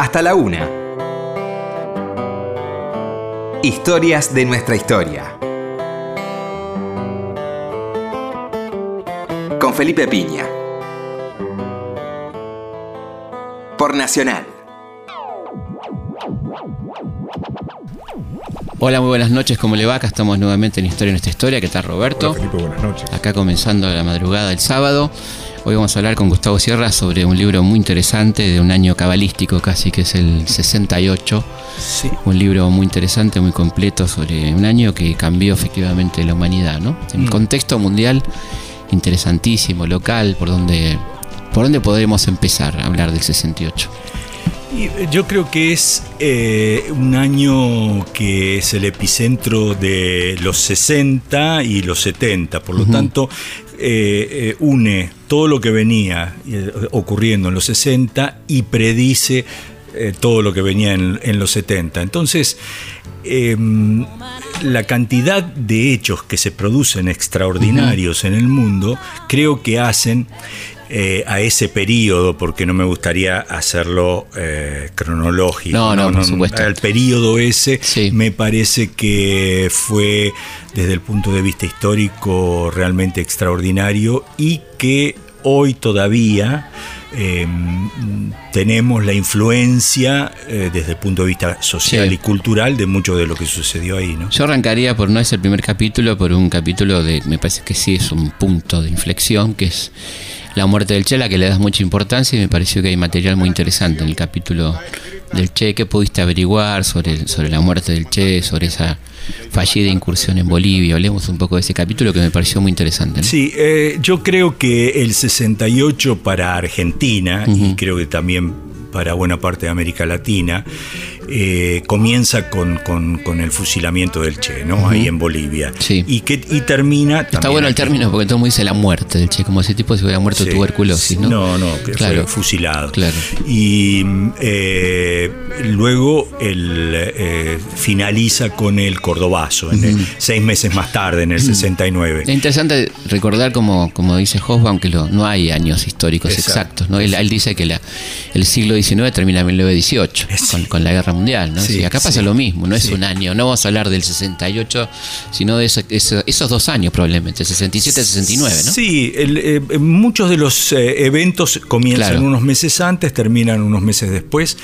hasta la una. Historias de nuestra historia. Con Felipe Piña. Por Nacional. Hola, muy buenas noches, ¿cómo le va? Acá estamos nuevamente en Historia de nuestra historia. ¿Qué tal, Roberto? Hola, Felipe, buenas noches. Acá comenzando la madrugada del sábado. Hoy vamos a hablar con Gustavo Sierra sobre un libro muy interesante de un año cabalístico casi, que es el 68. Sí. Un libro muy interesante, muy completo sobre un año que cambió efectivamente la humanidad, ¿no? En Mm. contexto mundial, interesantísimo, local, por donde, por dónde podemos empezar a hablar del 68. Y eh, yo creo que es eh, un año que es el epicentro de los 60 y los 70, por lo tanto eh, eh, une todo lo que venía eh, ocurriendo en los 60 y predice todo lo que venía en, en los 70. Entonces, em, la cantidad de hechos que se producen extraordinarios en el mundo creo que hacen eh, a ese periodo, porque no me gustaría hacerlo eh, cronológico. No, no, por supuesto. Al periodo ese Sí. me parece que fue desde el punto de vista histórico realmente extraordinario y que hoy todavía eh, tenemos la influencia eh, desde el punto de vista social Sí. y cultural de mucho de lo que sucedió ahí, ¿no? Yo arrancaría por no es el primer capítulo, por un capítulo de, me parece que sí es un punto de inflexión, que es la muerte del Che, a la que le das mucha importancia y me pareció que hay material muy interesante en el capítulo del Che. ¿Qué pudiste averiguar sobre, sobre la muerte del Che, sobre esa fallida incursión en Bolivia? Hablemos un poco de ese capítulo que me pareció muy interesante. ¿no? Sí, eh, yo creo que el 68 para Argentina y creo que también para buena parte de América Latina eh, comienza con, con- con el fusilamiento del Che, ¿no? Ahí en Bolivia. Sí. Y, que, y termina... Está bueno el término porque todo el mundo dice la muerte del Che, como ese tipo se hubiera muerto de Sí. tuberculosis, ¿no? No, no, que Claro. fue fusilado. Claro. Y eh, luego el, eh, finaliza con el Cordobazo, en el- seis meses más tarde, en el 69. Es interesante recordar, como, como dice Hobsbawm, que lo- no hay años históricos Exacto. exactos. ¿no? Él, él dice que la- el siglo XIX termina en 1918, Sí. con, con la Guerra Mundial. ¿No? Sí, Sí, acá pasa sí. lo mismo, no es un año. No vamos a hablar del 68, sino de eso- eso- esos dos años probablemente, 67 69, ¿no? Sí, el, eh, muchos de los eh, eventos comienzan Claro. unos meses antes, terminan unos meses después,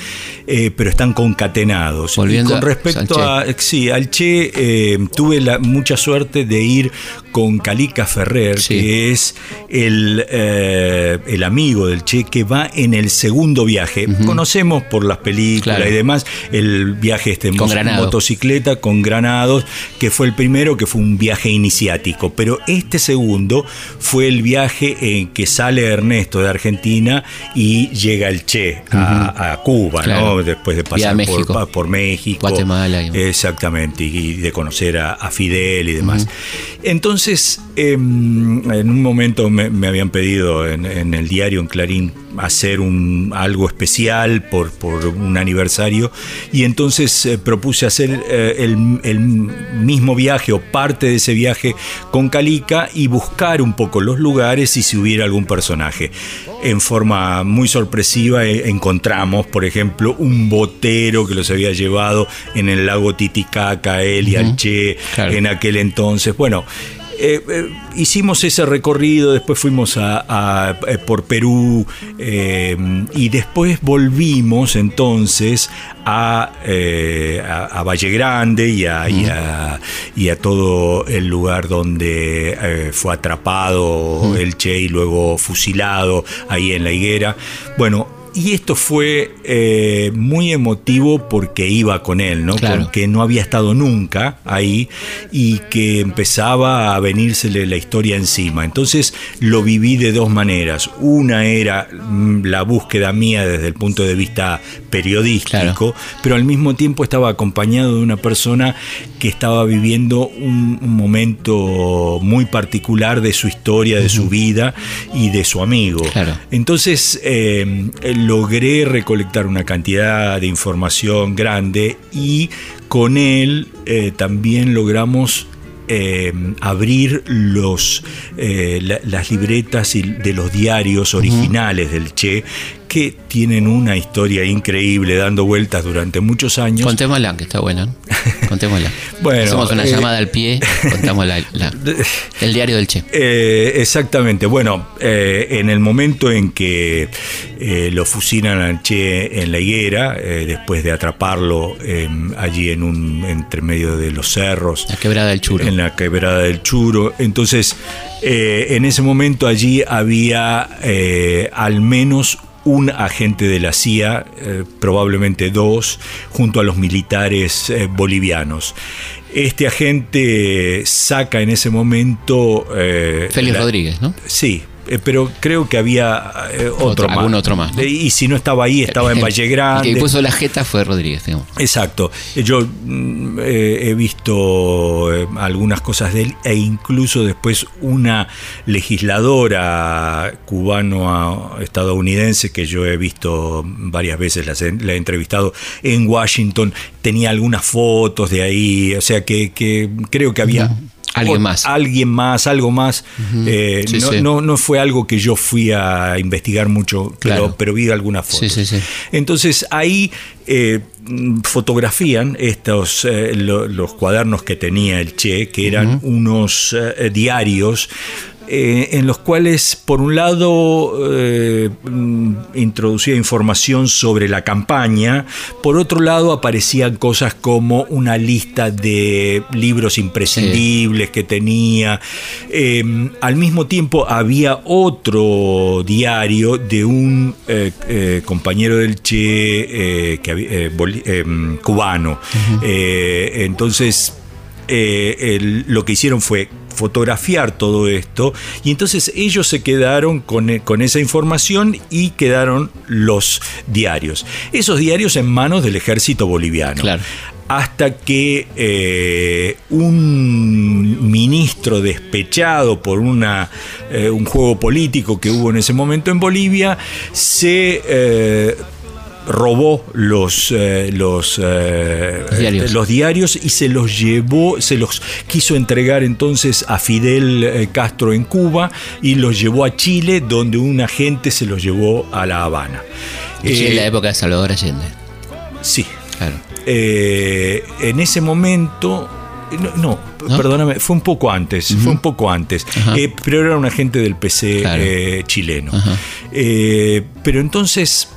eh, pero están concatenados. Volviendo y con respecto Che. a, sí, al Che, tuve la, mucha suerte de ir con Calica Ferrer, que es el, el amigo del Che que va en el segundo viaje. Conocemos por las películas Claro. y demás el viaje este Granado. motocicleta con granados, que fue el primero, que fue un viaje iniciático. Pero este segundo fue el viaje en que sale Ernesto de Argentina y llega el Che a, a Cuba, Claro. ¿no? Después de pasar México. por, por México. Guatemala y- Exactamente, y de conocer a, a Fidel y demás. Entonces, em, en un momento me, me habían pedido en, en el diario, en Clarín, hacer un, algo especial por, por un aniversario y entonces eh, propuse hacer eh, el, el mismo viaje o parte de ese viaje con Calica y buscar un poco los lugares y si hubiera algún personaje. En forma muy sorpresiva eh, encontramos, por ejemplo, un botero que los había llevado en el lago Titicaca, él y al Che claro. en aquel entonces. Bueno, eh, eh, hicimos ese recorrido, después fuimos a, a- eh, por Perú eh, y después volvimos entonces a, a, Valle Grande y a, y a- y a todo el lugar donde fue atrapado el Che y luego fusilado ahí en la higuera. Bueno, y esto fue eh, muy emotivo porque iba con él, ¿no? Claro. Porque no había estado nunca ahí y que empezaba a venírsele la historia encima. Entonces lo viví de dos maneras. Una era mm, la búsqueda mía desde el punto de vista periodístico, pero al mismo tiempo estaba acompañado de una persona que estaba viviendo un, un momento muy particular de su historia, de su vida y de su amigo. Claro. Entonces eh, logré recolectar una cantidad de información grande y con él eh, también logramos eh, abrir los, eh, la- las libretas y- de los diarios originales del Che, que tienen una historia increíble, dando vueltas durante muchos años. Contémosla, que está buena. ¿no? Contémosla. Bueno, Hacemos una eh, llamada al pie, contamos la, la- el diario del Che. Eh, exactamente. Bueno, eh, en el momento en que eh, lo fusilan al Che en la higuera, después de atraparlo eh, allí en un entre medio de los cerros, La quebrada del churo. en la quebrada del Churo. Entonces, en ese momento allí había al menos un agente de la CIA, eh, probablemente dos, junto a los militares eh, bolivianos. Este agente saca en ese momento... eh, Félix la- Rodríguez, ¿no? Sí, pero creo que había eh, otro, Otro, más. algún otro más, ¿no? Eh, Y si no estaba ahí, estaba en Valle El Grande. que puso la jeta fue Rodríguez, digamos. Exacto. Yo mm, eh, he visto eh, algunas cosas de él e incluso después una legisladora cubano-estadounidense que yo he visto varias veces, la, he- la he entrevistado en Washington, tenía algunas fotos de ahí, o sea que, que creo que había... Alguien más. Alguien más, algo más. Eh, Sí, no, sí. no- no fue algo que yo fui a investigar mucho, pero, Claro. pero vi algunas fotos. Sí. Entonces ahí eh, fotografían estos eh, lo- los cuadernos que tenía el Che, que eran unos diarios. Eh, en los cuales, por un lado, eh, introducía información sobre la campaña, por otro lado, aparecían cosas como una lista de libros imprescindibles que tenía. Eh, al mismo tiempo, había otro diario de un eh, compañero del Che que eh, cubano. Entonces, eh, el- lo que hicieron fue fotografiar todo esto y entonces ellos se quedaron con, e- con esa información y quedaron los diarios. Esos diarios en manos del ejército boliviano. Claro. Hasta que eh, un ministro despechado por una, eh, un juego político que hubo en ese momento en Bolivia se eh, robó los, eh, los, eh, Los diarios. los diarios y se los llevó, se los quiso entregar entonces a Fidel eh, Castro en Cuba y los llevó a Chile, donde un agente se los llevó a La Habana. Sí, Eh, en la época de Salvador Allende. sí. Claro. En ese momento. No, no, ¿No? perdóname, fue un poco antes, fue un poco antes. Eh, pero era un agente del PC Claro. eh, chileno. Eh, pero entonces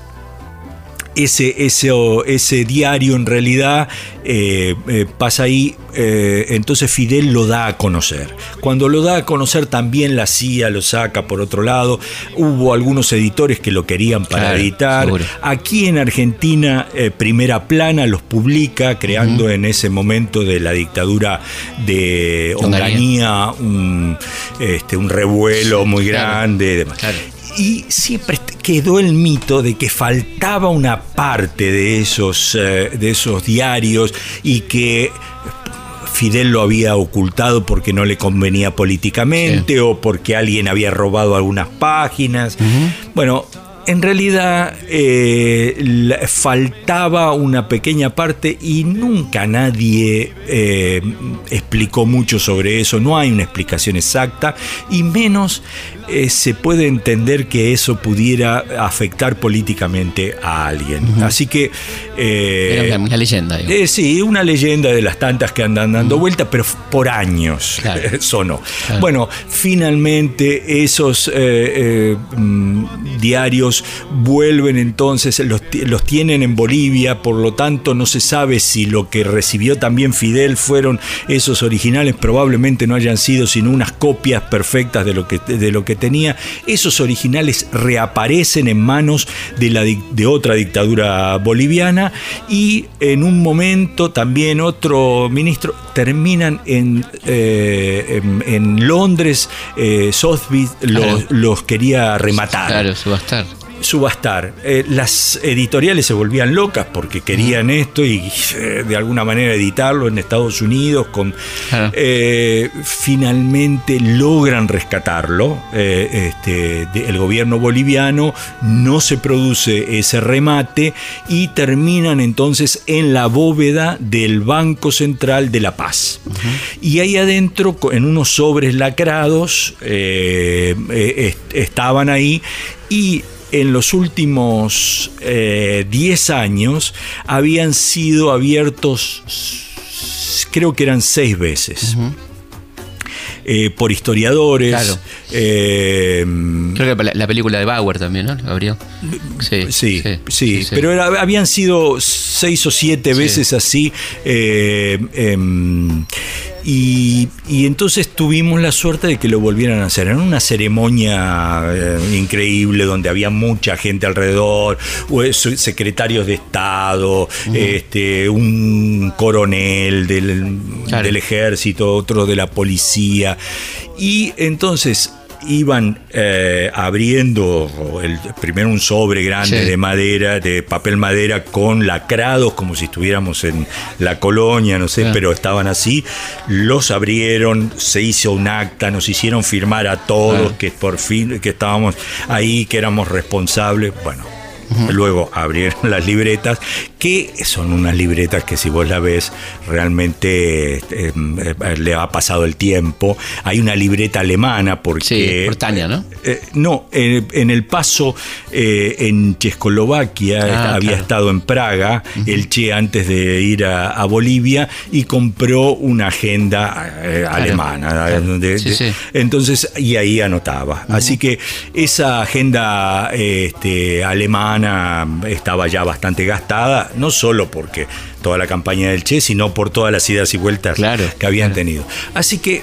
ese, ese, ese diario en realidad eh, eh, pasa ahí, eh, entonces Fidel lo da a conocer. Cuando lo da a conocer también la CIA lo saca por otro lado, hubo algunos editores que lo querían para Claro, editar. seguro. Aquí en Argentina, Primera Plana los publica, creando en ese momento de la dictadura de Onganía. Un, este, un revuelo muy claro, grande. y demás. claro. Y siempre quedó el mito de que faltaba una parte de esos, eh, de esos diarios y que Fidel lo había ocultado porque no le convenía políticamente o porque alguien había robado algunas páginas. Bueno, en realidad eh, faltaba una pequeña parte y nunca nadie eh, explicó mucho sobre eso, no hay una explicación exacta y menos eh, se puede entender que eso pudiera afectar políticamente a alguien. Así que... eh, Era una, leyenda. eh, sí, una leyenda de las tantas que andan dando vuelta, pero f- por años Claro. sonó. Claro. Bueno, finalmente esos eh, eh, mm, diarios vuelven entonces, los, los tienen en Bolivia, por lo tanto no se sabe si lo que recibió también Fidel fueron esos originales, probablemente no hayan sido sino unas copias perfectas de lo que, de lo que tenía. Esos originales reaparecen en manos de, la, de otra dictadura boliviana y en un momento también otro ministro terminan en, eh, en, en Londres, eh, los, Claro. los quería rematar. Claro, subastar. Subastar. Eh, las editoriales se volvían locas porque querían esto y eh, de alguna manera editarlo en Estados Unidos. Con, Claro. eh, finalmente logran rescatarlo. Este, de- el gobierno boliviano no se produce ese remate y terminan entonces en la bóveda del Banco Central de La Paz. Y ahí adentro, en unos sobres lacrados, est- estaban ahí y en los últimos eh, 10 años habían sido abiertos, creo que eran seis veces. Eh, por historiadores. Claro. eh, Creo que la, la película de Bauer también, ¿no? ¿Lo abrió? Sí, Sí, sí, pero era- habían sido seis o siete veces así. eh, em, y, y entonces tuvimos la suerte de que lo volvieran a hacer. Era una ceremonia eh, increíble donde había mucha gente alrededor, eh, secretarios de Estado, este, un coronel del, Claro. del ejército, otro de la policía. Y entonces iban eh, abriendo el, primero un sobre grande Sí. de madera, de papel madera con lacrados como si estuviéramos en la colonia, no sé, pero estaban así. Los abrieron, se hizo un acta, nos hicieron firmar a todos que por fin que estábamos ahí, que éramos responsables. Bueno, Luego abrieron las libretas, que son unas libretas que si vos la ves realmente eh, eh, le ha pasado el tiempo. Hay una libreta alemana porque... Sí, por Tania, ¿no? Eh, no, en, en el paso en Checoslovaquia, Ah, había claro. estado en Praga, el Che antes de ir a, a Bolivia y compró una agenda alemana. claro. de- Sí, de- sí. Entonces, y ahí anotaba. Así que esa agenda este, alemana estaba ya bastante gastada, no solo porque toda la campaña del Che, sino por todas las idas y vueltas Claro, que habían claro. tenido. Así que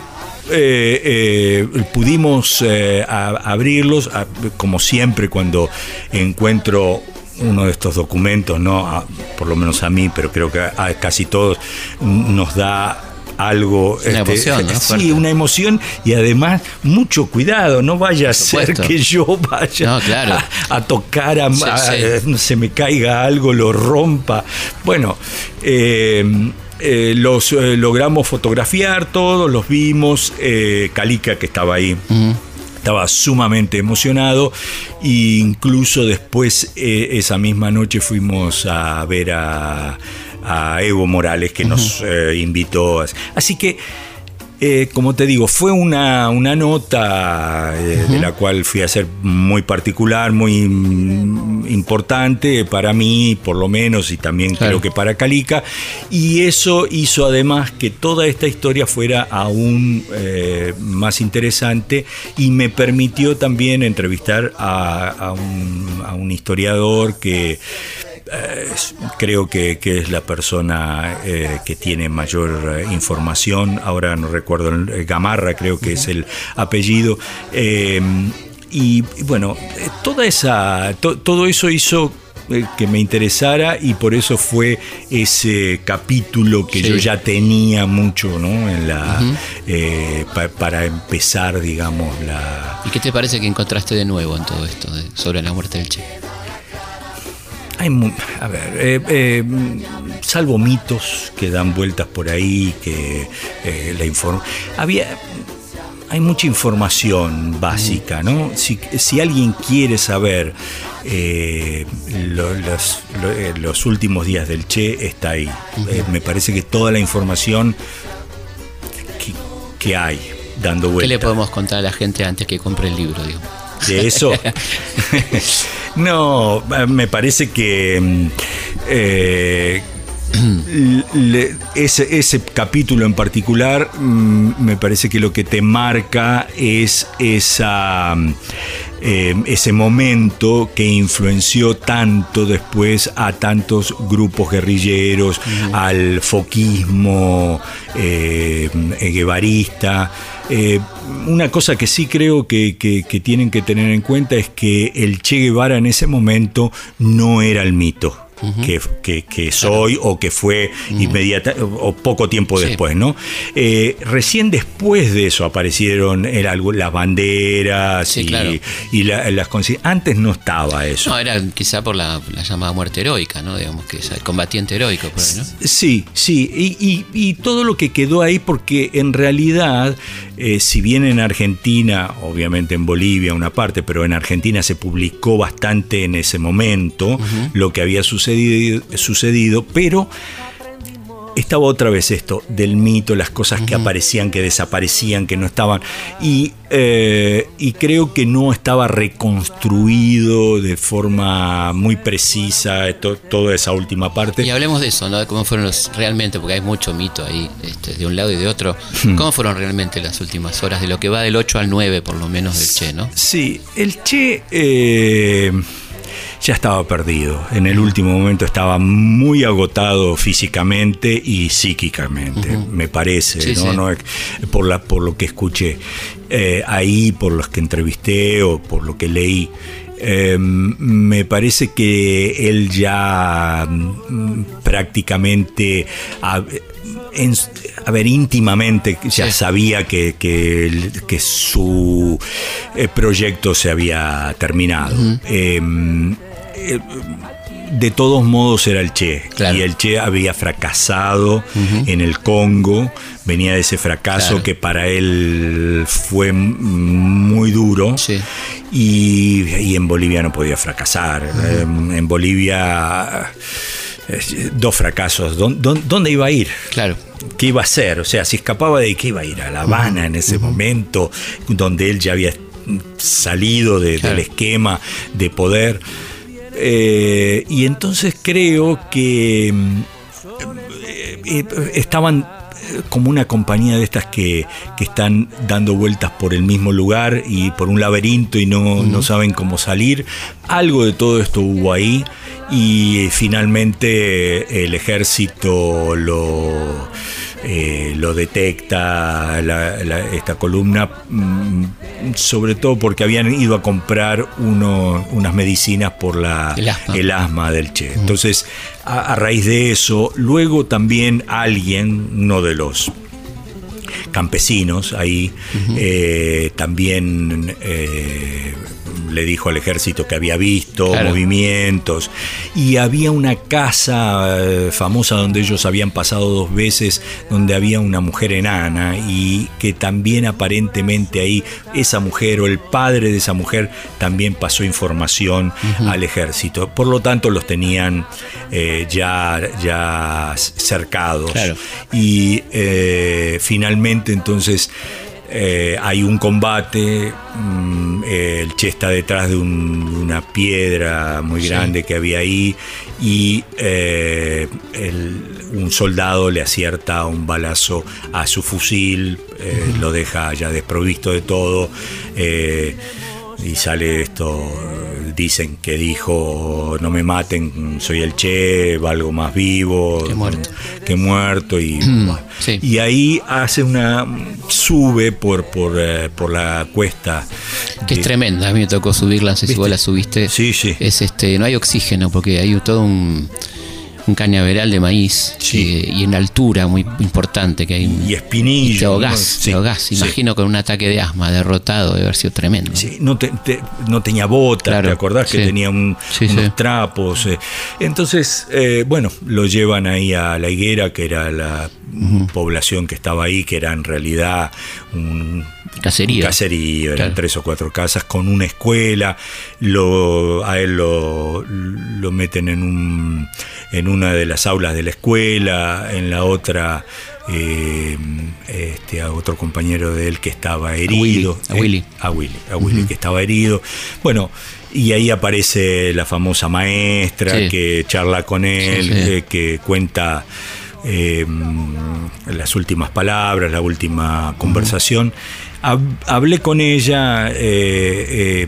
eh, eh, pudimos eh, a- abrirlos, a- como siempre cuando encuentro uno de estos documentos, no, A- por lo menos a mí, pero creo que a, casi todos nos da algo Una emoción, ¿no? sí una emoción y además mucho cuidado no vaya a ser que yo vaya No, claro. a, a tocar a, Sí, a- se me caiga algo lo rompa. Bueno eh, eh, los eh, logramos fotografiar todos los vimos eh, Calica que estaba ahí estaba sumamente emocionado. E incluso después eh, esa misma noche fuimos a ver a, a Evo Morales que nos eh, invitó. Así que, eh, como te digo, fue una, una nota eh, de la cual fui a ser muy particular, muy importante para mí, por lo menos, y también Claro. creo que para Calica. Y eso hizo además que toda esta historia fuera aún más interesante y me permitió también entrevistar a, a un, a un historiador que creo que, que es la persona eh, que tiene mayor eh, información. Ahora no recuerdo, eh, Gamarra creo que es el apellido. Eh, y, y bueno, eh, toda esa, to- todo eso hizo eh, que me interesara y por eso fue ese capítulo que Sí. yo ya tenía mucho ¿no? en la, eh, pa- para empezar, digamos, la, ¿Y qué te parece que encontraste de nuevo en todo esto de- sobre la muerte del Che? Hay, a ver, eh, eh, salvo mitos que dan vueltas por ahí, que eh, la inform había, hay mucha información básica, ¿no? Si, si alguien quiere saber eh, lo- los, lo- eh, los últimos días del Che, está ahí. Me parece que toda la información que, que hay dando ¿Qué vueltas le podemos contar a la gente antes que compre el libro? Digo? de eso. no, me parece que mm, eh, le- ese, ese capítulo en particular mm, me parece que lo que te marca es esa, mm, eh, ese momento que influenció tanto después a tantos grupos guerrilleros, al foquismo eh, guevarista. Eh, una cosa que sí creo que, que- que tienen que tener en cuenta es que el Che Guevara en ese momento no era el mito. Que, que- que soy o que fue inmediata o poco tiempo Sí. después, ¿no? Eh, recién después de eso aparecieron el algo- las banderas Sí, y, claro. y la- las Antes no estaba eso. No, era quizá por la, la llamada muerte heroica, ¿no? Digamos que es el combatiente heroico, por ahí, ¿no? Sí, sí, y, y- y todo lo que quedó ahí, porque en realidad, eh, si bien en Argentina, obviamente en Bolivia una parte, pero en Argentina se publicó bastante en ese momento lo que había sucedido, sucedido pero estaba otra vez esto del mito, las cosas que aparecían, que desaparecían, que no estaban. Y, eh, y creo que no estaba reconstruido de forma muy precisa to- toda esa última parte. Y hablemos de eso, ¿no? De cómo fueron los realmente, porque hay mucho mito ahí, este, de un lado y de otro. Hmm. ¿Cómo fueron realmente las últimas horas de lo que va del 8 al 9, por lo menos, del Che, ¿no? Sí, el Che eh, ya estaba perdido. En el último momento estaba muy agotado físicamente y psíquicamente, me parece, Sí, ¿no? sí. No por, la, por lo que escuché eh, ahí, por los que entrevisté o por lo que leí. Eh, me parece que él ya mm, prácticamente a, en- a ver íntimamente ya Sí. sabía que, que, su eh, proyecto se había terminado. Eh, eh, de todos modos era el Che. Claro. Y el Che había fracasado en el Congo. Venía de ese fracaso Claro. que para él fue muy duro. Sí. Y, y en Bolivia no podía fracasar. Eh, En Bolivia, eh, dos fracasos. ¿Dó- dó- ¿Dónde iba a ir? Claro. ¿Qué iba a hacer? O sea, si escapaba de qué iba a ir a La Habana en ese momento, donde él ya había salido de- Claro. del esquema de poder. Eh, y entonces creo que mm, eh, eh, estaban como una compañía de estas que, que están dando vueltas por el mismo lugar y por un laberinto y no, no saben cómo salir. Algo de todo esto hubo ahí y finalmente el ejército lo, eh, lo detecta, la- la- esta columna, mm, sobre todo porque habían ido a comprar uno- unas medicinas por la, El asma. el asma del Che. Entonces, a, a raíz de eso, luego también alguien, uno de los campesinos ahí, eh, también eh, le dijo al ejército que había visto Claro. movimientos y había una casa eh, famosa donde ellos habían pasado dos veces, donde había una mujer enana y que también aparentemente ahí esa mujer o el padre de esa mujer también pasó información al ejército. Por lo tanto los tenían eh, ya, ya cercados. Claro. Y eh, finalmente entonces eh, hay un combate, mm, el Che está detrás de, un- de una piedra muy Sí. grande que había ahí y eh, el- un soldado le acierta un balazo a su fusil, eh, lo deja ya desprovisto de todo. Eh, y sale esto, dicen que dijo, no me maten, soy el Che, valgo más vivo Que muerto. que muerto y. Sí. y ahí hace una, sube por, por, eh, por la cuesta. Que es de- tremenda, a mí me tocó subirla, no sé si vos la subiste. Sí, sí. Es este, no hay oxígeno porque hay todo un, un cañaveral de maíz Sí. eh, y en altura muy importante que hay. Y espinillo, y te ahogás, ¿no? Sí, te ahogás. sí. Imagino con un ataque de asma derrotado debe haber sido tremendo. Sí, no, te- te- no tenía botas, Claro, ¿te acordás que tenía un- unos trapos? eh. Entonces, eh, bueno, lo llevan ahí a la higuera, que era la población que estaba ahí, que era en realidad un, Caserío. un caserío, eran Claro. tres o cuatro casas con una escuela. Lo, a él lo, lo meten en, un, en una de las aulas de la escuela, en la otra. eh, este, a otro compañero de él que estaba herido. Willy, a Willy. a Willy, a Willy que estaba herido. Bueno, y ahí aparece la famosa maestra Sí. que charla con él, Sí, sí. eh, que cuenta eh, las últimas palabras, la última conversación. Hab- Hablé con ella, eh, eh,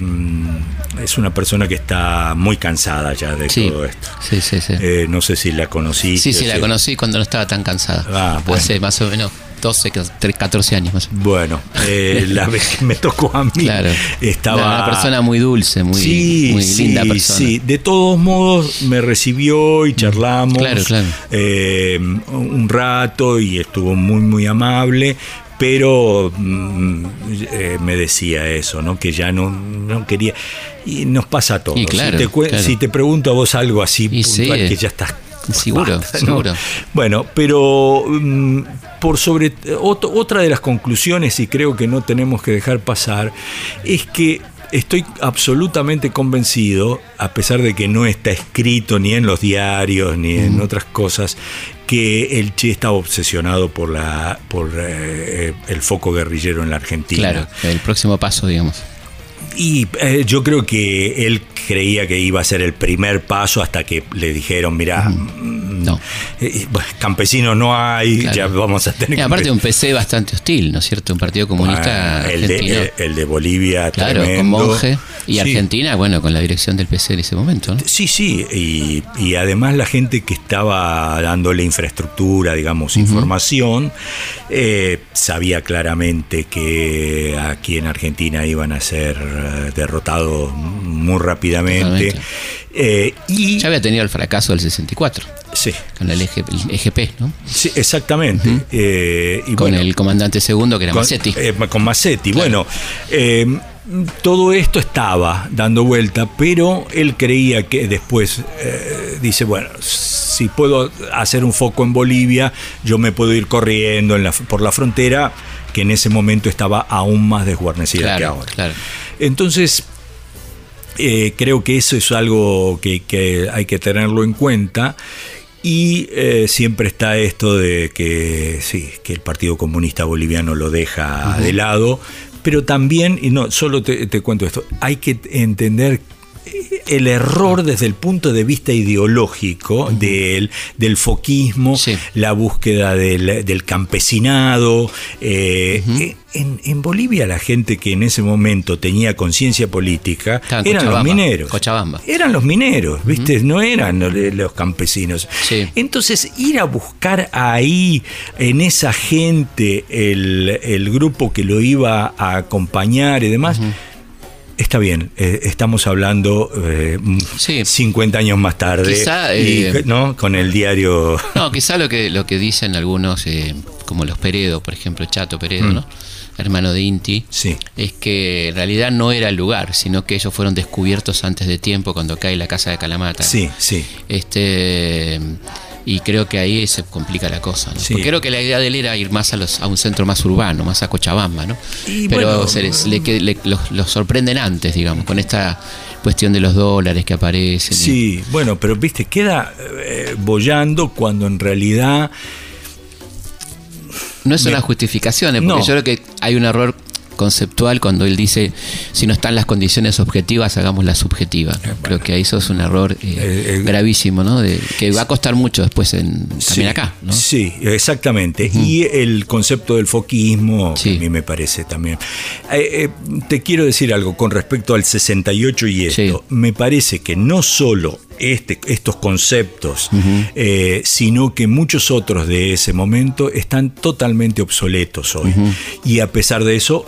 es una persona que está muy cansada ya de Sí, todo esto. sí, sí. Sí, Eh, no sé si la conocí. sí, sí, la conocí cuando no estaba tan cansada. Ah, bueno. Hace más o menos 12, 14 años más. Bueno, eh, la vez que me tocó a mí Claro. estaba... Una persona muy dulce, muy, sí, muy sí, linda persona. sí. De todos modos me recibió y charlamos Claro, claro. eh, un rato y estuvo muy, muy amable. Pero mm, eh, me decía eso, ¿no? Que ya no, no quería. Y nos pasa a todos. Claro, si, te, claro. si te pregunto a vos algo así, Y puntual, sí. que ya estás. Seguro, basta, ¿no? seguro. Bueno, pero mm, por sobre ot- otra de las conclusiones, y creo que no tenemos que dejar pasar, es que estoy absolutamente convencido, a pesar de que no está escrito ni en los diarios ni en otras cosas, que el Che estaba obsesionado por la por eh, el foco guerrillero en la Argentina. Claro, el próximo paso, digamos. Y eh, yo creo que él creía que iba a ser el primer paso hasta que le dijeron, mira, No. campesinos no hay, Claro. ya vamos a tener Y aparte un PC bastante hostil, ¿no es cierto? Un partido comunista Ah, el, de, el de Bolivia, claro, tremendo. con Monje. Y Sí. Argentina, bueno, con la dirección del PC en ese momento, ¿no? Sí, sí, y, y además la gente que estaba dándole infraestructura, digamos, información, eh, sabía claramente que aquí en Argentina iban a ser derrotados muy rápidamente. Eh, y Ya había tenido el fracaso del 64, sí, con el, EG el EGP, ¿no? sí, exactamente. Eh, y Con bueno, el comandante segundo, que era con, Massetti. eh, con Massetti. Claro. Bueno, todo esto estaba dando vuelta, pero él creía que después eh, dice, bueno, si puedo hacer un foco en Bolivia, yo me puedo ir corriendo en la- por la frontera, que en ese momento estaba aún más desguarnecida que ahora. claro. Entonces, eh, creo que eso es algo que, que hay que tenerlo en cuenta. Y eh, siempre está esto de que sí, que el Partido Comunista Boliviano lo deja de lado, pero también, y no, solo te, te cuento esto, hay que entender el error desde el punto de vista ideológico del, del foquismo, Sí. la búsqueda del, del campesinado. eh, en, en Bolivia la gente que en ese momento tenía conciencia política eran los mineros. Cochabamba. Eran los mineros, ¿viste? No eran los- los campesinos. Sí. Entonces, ir a buscar ahí, en esa gente, el, el grupo que lo iba a acompañar y demás, está bien. eh, estamos hablando eh, Sí. 50 años más tarde, Quizá, y, eh, ¿no? Con el diario. No, quizá lo que, lo que dicen algunos, eh, como los Peredo, por ejemplo, Chato Peredo, ¿no? hermano de Inti, Mm. Sí. es que en realidad no era el lugar, sino que ellos fueron descubiertos antes de tiempo cuando cae la casa de Calamata. Sí, sí. Este y creo que ahí se complica la cosa, ¿no? Sí. Porque creo que la idea de él era ir más a los a un centro más urbano, más a Cochabamba, ¿no? Y Pero bueno, se les, le, le- los, los sorprenden antes, digamos, con esta cuestión de los dólares que aparecen. y- Sí, bueno, pero viste, queda eh, bollando cuando en realidad No es Me- una justificación, ¿eh? porque No. yo creo que hay un error conceptual cuando él dice si no están las condiciones objetivas hagamos la subjetiva creo que ahí eso es un error eh, Eh, eh, gravísimo ¿no? De- que va a costar mucho después en, también Sí, acá ¿no? Sí, exactamente. Y el concepto del foquismo, que a mí me parece también. Eh, eh, te quiero decir algo con respecto al 68 y esto. Sí. Me parece que no solo este, estos conceptos, eh, sino que muchos otros de ese momento están totalmente obsoletos hoy. Y a pesar de eso,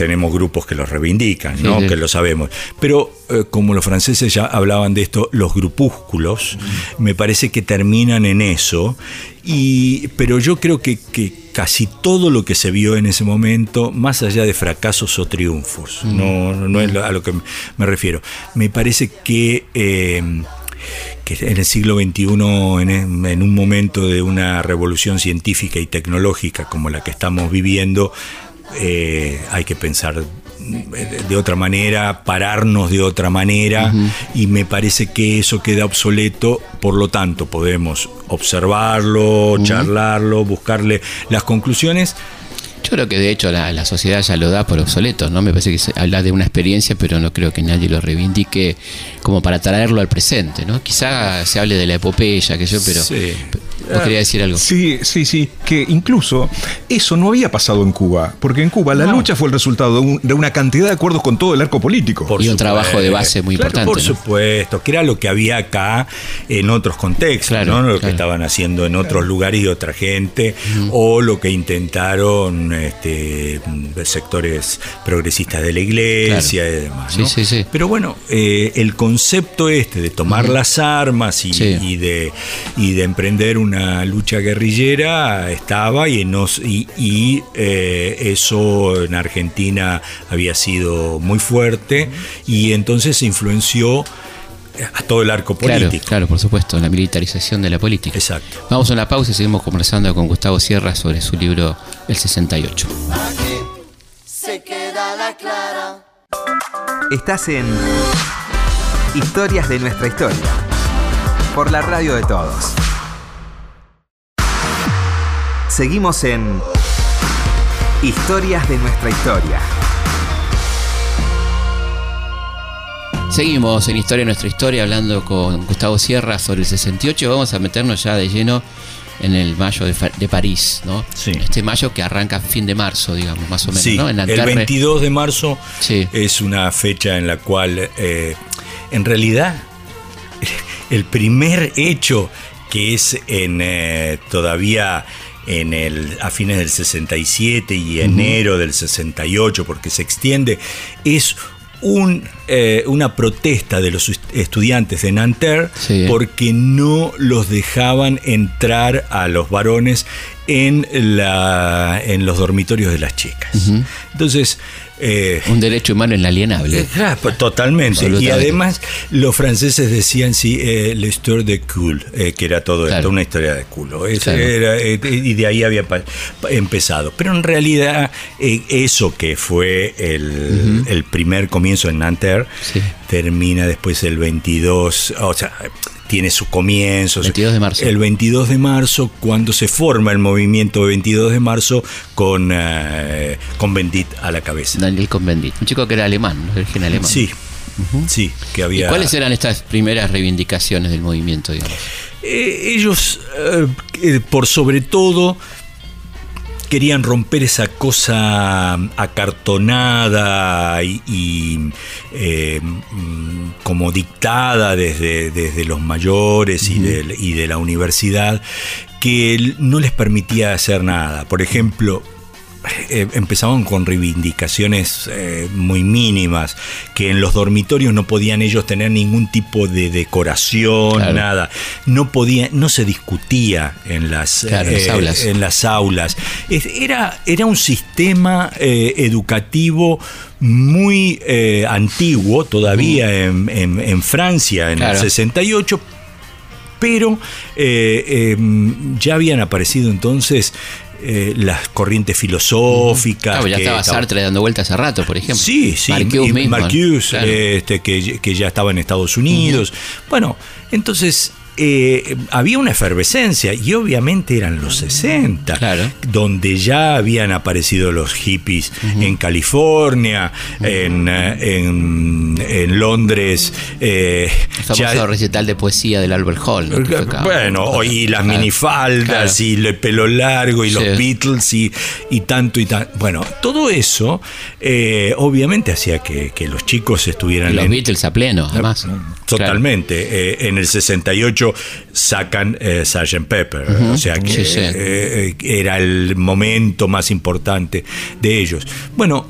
tenemos grupos que los reivindican, ¿no? Sí, sí. que lo sabemos. Pero eh, como los franceses ya hablaban de esto, los grupúsculos, me parece que terminan en eso. Y, pero yo creo que, que casi todo lo que se vio en ese momento, más allá de fracasos o triunfos, no, no, no es a lo que me refiero, me parece que... eh, que en el siglo XXI, en un momento de una revolución científica y tecnológica como la que estamos viviendo, eh, hay que pensar de- de otra manera, pararnos de otra manera, y me parece que eso queda obsoleto, por lo tanto podemos observarlo, charlarlo, buscarle las conclusiones. yo creo que de hecho la, la sociedad ya lo da por obsoleto no me parece que se habla de una experiencia pero no creo que nadie lo reivindique como para traerlo al presente no quizá se hable de la epopeya que yo pero Sí. ¿O quería decir algo? Sí, sí, sí, que incluso eso no había pasado en Cuba, porque en Cuba la lucha fue el resultado de, un- de una cantidad de acuerdos con todo el arco político. Por Y un trabajo de base muy Claro, importante, Por ¿no? supuesto, que era lo que había acá en otros contextos, Claro, ¿no? Lo que estaban haciendo en otros lugares y otra gente, o lo que intentaron este, sectores progresistas de la iglesia y demás. Sí, ¿no? sí, sí. Pero bueno, eh, el concepto este de tomar las armas y, Sí. y de, y de emprender una lucha guerrillera estaba y, nos, y, y, eh, eso en Argentina había sido muy fuerte y entonces influenció a todo el arco Claro, político. claro, por supuesto, la militarización de la política. Exacto. Vamos a una pausa y seguimos conversando con Gustavo Sierra sobre su libro El 68. se queda la clara. Estás en Historias de nuestra historia. Por la radio de todos. Seguimos en Historias de nuestra historia. Seguimos en Historia Nuestra Historia hablando con Gustavo Sierra sobre el 68. Vamos a meternos ya de lleno en el mayo de, de París, ¿no? Sí. Este mayo que arranca a fin de marzo, digamos, más o menos, Sí, ¿no? En el Nanterre. 22 de marzo Sí. es una fecha en la cual, eh, en realidad, el primer hecho que es en eh, todavía en el a fines del 67 y enero del 68, porque se extiende, es un, eh, una protesta de los est- estudiantes de Nanterre Sí. porque no los dejaban entrar a los varones en, la, en los dormitorios de las chicas. Entonces, eh, Un derecho humano inalienable. eh, claro, pues, totalmente. Y además los franceses decían sí, eh, la historia de cool, eh, que era todo Claro. esto, una historia de culo. Claro. era, eh, y de ahí había empezado. Pero en realidad eso que fue el, el primer comienzo en Nanterre Sí. termina después el 22, o sea, tiene su comienzo. 22 de marzo. El 22 de marzo, cuando se forma el movimiento 22 de marzo con, eh, con Bendit a la cabeza. Daniel Cohn-Bendit, un chico que era alemán, ¿no? de origen alemán. Sí, sí, que ¿Y había. cuáles eran estas primeras reivindicaciones del movimiento, digamos? Eh, ellos, eh, por sobre todo, querían romper esa cosa acartonada y, y, eh, mm, como dictada desde, desde los mayores y, de, y de la universidad, que no les permitía hacer nada. Por ejemplo, eh, empezaban con reivindicaciones eh, muy mínimas, que en los dormitorios no podían ellos tener ningún tipo de decoración, Claro. nada. No podía, no se discutía en las, Claro, las aulas. en las aulas. Era, era un sistema eh, educativo muy eh, antiguo, todavía en, en- en Francia, en Claro. el 68, pero eh, eh, ya habían aparecido entonces eh, las corrientes filosóficas. Claro, ya que estaba Sartre dando vueltas hace rato, por ejemplo. Sí, sí, Marcuse mismo. Marcuse, Claro. este, que, que ya estaba en Estados Unidos. Bueno, entonces eh, había una efervescencia y obviamente eran los 60, Claro. donde ya habían aparecido los hippies en California, en, eh, en, en Londres. eh, El famoso ya- recital de poesía del Albert Hall. ¿no? Que bueno, y las Claro. minifaldas Claro. y el pelo largo y los. Beatles y, y tanto y tanto. Bueno, todo eso eh, obviamente hacía que, que los chicos estuvieran Y los en- Beatles a pleno, además. Totalmente. En el 68 sacan eh, Sgt. Pepper. O sea que Sí, sí. eh, eh, era el momento más importante de ellos. Bueno,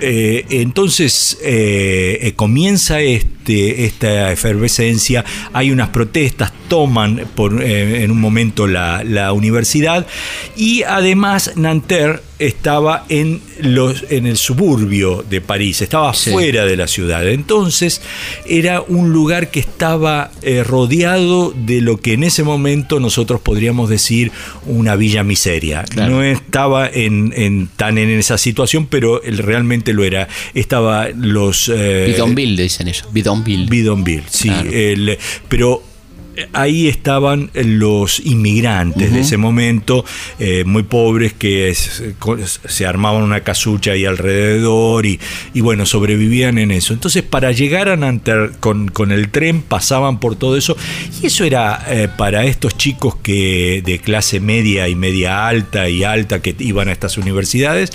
eh, entonces eh, eh, comienza este, esta efervescencia, hay unas protestas, toman por, en un momento la, la universidad y además Nanterre estaba en, los, en el suburbio de París, estaba Sí. fuera de la ciudad. Entonces era un lugar que estaba rodeado de lo que en ese momento nosotros podríamos decir una villa miseria. Claro. No estaba en, en- tan en esa situación, pero él realmente lo era. Estaba los... eh, Bidonville, dicen ellos. Bidonville. Bidonville, sí. Claro. el- pero ahí estaban los inmigrantes de ese momento, eh, muy pobres, que es- se armaban una casucha ahí alrededor y, y bueno, sobrevivían en eso. Entonces, para llegar a Nanterre con, con el tren, pasaban por todo eso. Y eso era eh, para estos chicos que de clase media y media alta y alta que iban a estas universidades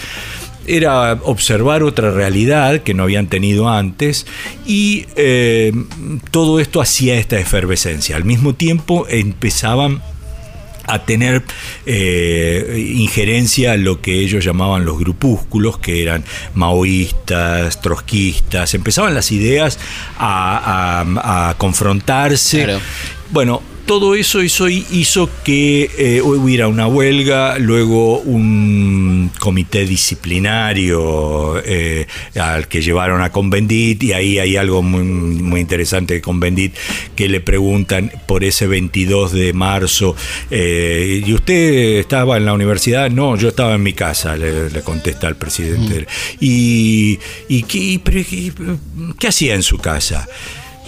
era observar otra realidad que no habían tenido antes y eh, todo esto hacía esta efervescencia. Al mismo tiempo empezaban a tener eh, injerencia en lo que ellos llamaban los grupúsculos, que eran maoístas, trotskistas, empezaban las ideas a, a- a confrontarse. Claro. Bueno, todo eso hizo, hizo que eh, hubiera una huelga, luego un comité disciplinario eh, al que llevaron a Convendit y ahí hay algo muy, muy interesante de Convendit que le preguntan por ese 22 de marzo, eh, ¿y usted estaba en la universidad? No, yo estaba en mi casa, le, le contesta el presidente. ¿Y, y qué, y- qué- qué hacía en su casa?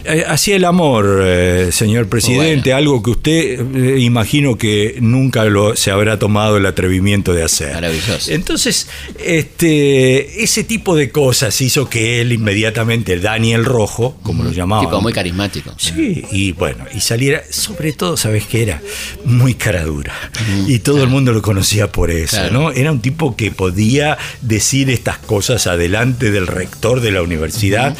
Eh, Hacía el amor, eh, señor presidente, algo que usted eh, imagino que nunca lo, se habrá tomado el atrevimiento de hacer. Maravilloso. Entonces, este, ese tipo de cosas hizo que él inmediatamente, Daniel Rojo, como lo llamaban, Tipo muy carismático. Sí, y bueno, y saliera, sobre todo, ¿sabes qué era? Muy cara dura. Y todo el mundo lo conocía por eso, Claro. ¿no? Era un tipo que podía decir estas cosas adelante del rector de la universidad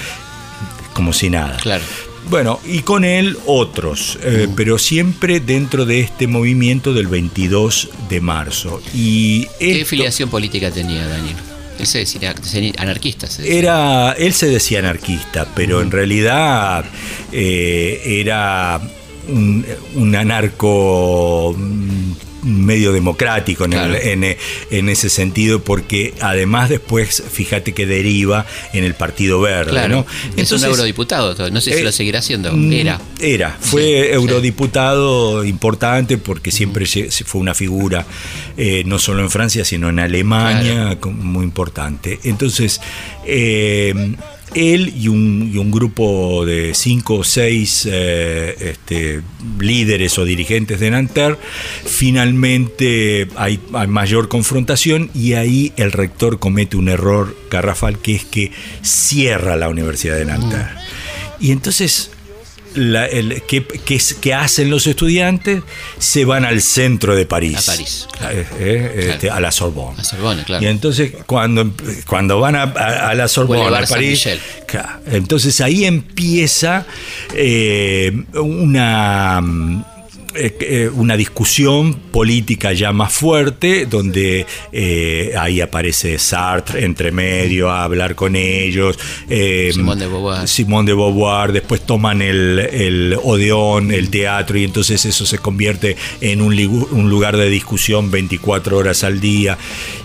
como si nada. Claro. Bueno, y con él otros, eh, pero siempre dentro de este movimiento del 22 de marzo. Y ¿Qué filiación política tenía Daniel? Él se decía anarquista. se decía. Era, él se decía anarquista, pero en realidad eh, era un, un anarco mm, medio democrático en, el- Claro. en- en ese sentido, porque además después, fíjate que deriva en el Partido Verde, Claro. ¿no? es un eurodiputado. No sé si eh, lo seguirá haciendo. Mm, Era. Era, fue Sí, sí. eurodiputado importante porque siempre fue una figura, eh, no solo en Francia, sino en Alemania, muy importante. Entonces, eh, él y un, y un grupo de cinco o seis eh, este, líderes o dirigentes de Nanterre, finalmente hay, hay mayor confrontación y ahí el rector comete un error garrafal que es que cierra la Universidad de Nanterre. Y entonces, la- el- ¿qué, qué es- qué hacen los estudiantes? Se van al centro de París. A París, claro. Eh, eh, Claro. este, a la Sorbonne. A Sorbonne, claro. Y entonces, cuando, cuando van a, a- a la Sorbonne, a París, claro, entonces ahí empieza eh, una una discusión política ya más fuerte, donde eh, ahí aparece Sartre entre medio a hablar con ellos. eh, Simone de Beauvoir. Simón de Beauvoir, después toman el, el Odeón, el teatro, y entonces eso se convierte en un, un lugar de discusión 24 horas al día.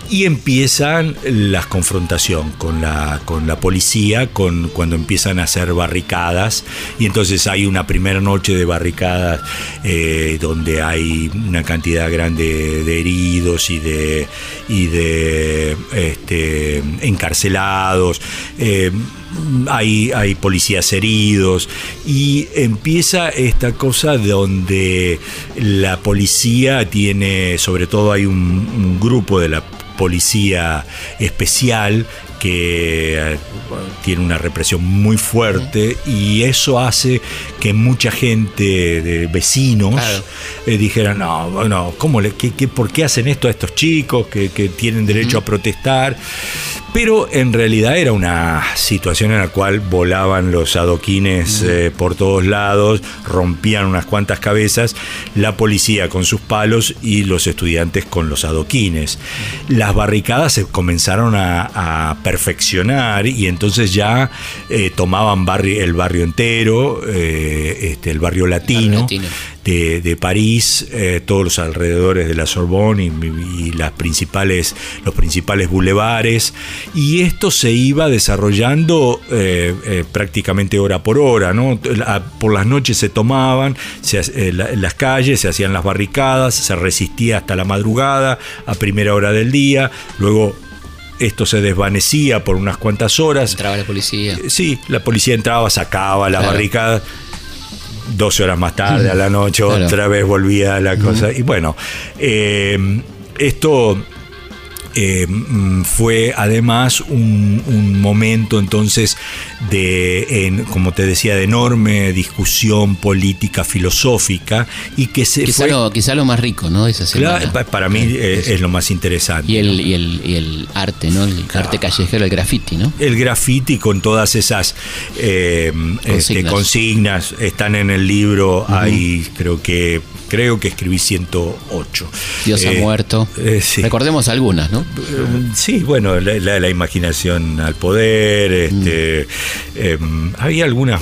Y empiezan las confrontación con la, con la policía, con, cuando empiezan a hacer barricadas. Y entonces hay una primera noche de barricadas eh, donde hay una cantidad grande de heridos y de, y de este, encarcelados. Eh, hay, hay policías heridos y empieza esta cosa donde la policía tiene, sobre todo hay un, un grupo de la policía especial que eh, tiene una represión muy fuerte y eso hace que mucha gente de vecinos Claro. eh, dijeran, no, bueno, ¿cómo le, qué, qué- ¿por qué hacen esto a estos chicos que, que tienen derecho a protestar? Pero en realidad era una situación en la cual volaban los adoquines eh, por todos lados, rompían unas cuantas cabezas, la policía con sus palos y los estudiantes con los adoquines. Las barricadas se comenzaron a, a perfeccionar y entonces ya eh, tomaban barri- el barrio entero, eh, este, el barrio latino latino. De, de París, eh, todos los alrededores de la Sorbonne y, y las principales, los principales bulevares. Y esto se iba desarrollando eh, eh, prácticamente hora por hora. ¿no? Por las noches se tomaban se ha- la- las calles, se hacían las barricadas, se resistía hasta la madrugada, a primera hora del día. Luego esto se desvanecía por unas cuantas horas. Entraba la policía. Sí, la policía entraba, sacaba las Claro. barricadas. 12 horas más tarde, a la noche, Claro. otra vez volvía a la cosa. Y bueno, eh, esto eh, mm, fue además un, un momento entonces de, en- como te decía, de enorme discusión política, filosófica y que se Quizá fue... lo, quizá lo más rico, ¿no? Esa Claro, para mí eh, es lo más interesante. Y el, y el, y el arte, ¿no? El arte callejero, el graffiti, ¿no? el graffiti con todas esas eh, este, Consignas. consignas están en el libro. Ahí creo que creo que escribí 108. Dios ha Eh, muerto. eh, sí. Recordemos algunas, ¿no? Eh, Sí, bueno, la, la- la imaginación al poder, este, eh, había algunas.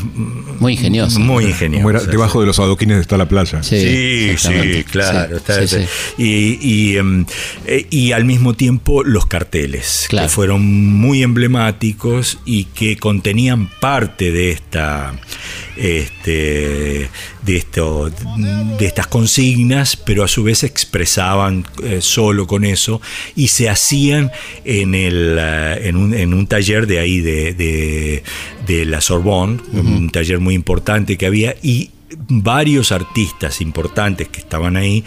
Muy ingeniosas. muy era, ingeniosas. debajo de los adoquines está la playa. Sí, Sí, claro. Sí, está- sí, sí. Y, y, em, eh, y al mismo tiempo los carteles, Claro. que fueron muy emblemáticos y que contenían parte de esta este de esto de estas consignas pero a su vez expresaban eh, solo con eso y se hacían en el eh, en un, en un taller de ahí de, de, de la Sorbonne un taller muy importante que había y varios artistas importantes que estaban ahí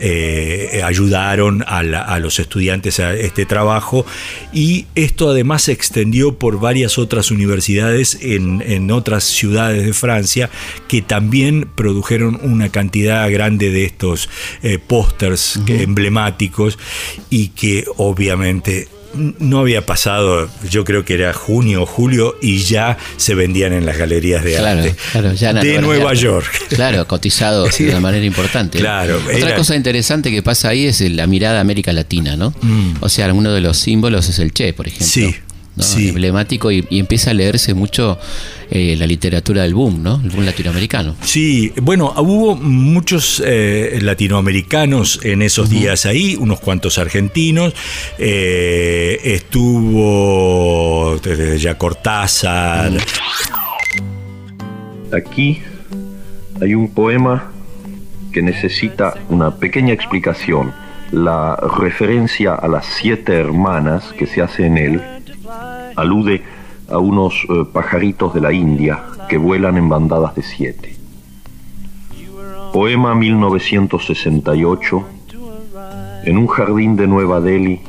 eh, ayudaron a, la- a los estudiantes a este trabajo y esto además se extendió por varias otras universidades en, en otras ciudades de Francia que también produjeron una cantidad grande de estos eh, pósters emblemáticos y que obviamente no había pasado, yo creo que era junio o julio y ya se vendían en las galerías de Claro, arte claro, ya en de Nueva Nueva York. York. Claro, cotizado de una manera importante. Claro, Otra era- cosa interesante que pasa ahí es la mirada a América Latina, ¿no? Mm. O sea, uno de los símbolos es el Che, por ejemplo. Sí, ¿no? sí. Emblemático y, y empieza a leerse mucho eh, la literatura del boom, ¿no? El boom latinoamericano. Sí, bueno, hubo muchos eh, latinoamericanos en esos días ahí, unos cuantos argentinos. eh, estuvo eh, ya Cortázar. Aquí hay un poema que necesita una pequeña explicación. La referencia a las siete hermanas que se hace en él alude a unos eh, pajaritos de la India que vuelan en bandadas de siete. Poema 1968. En un jardín de Nueva Delhi,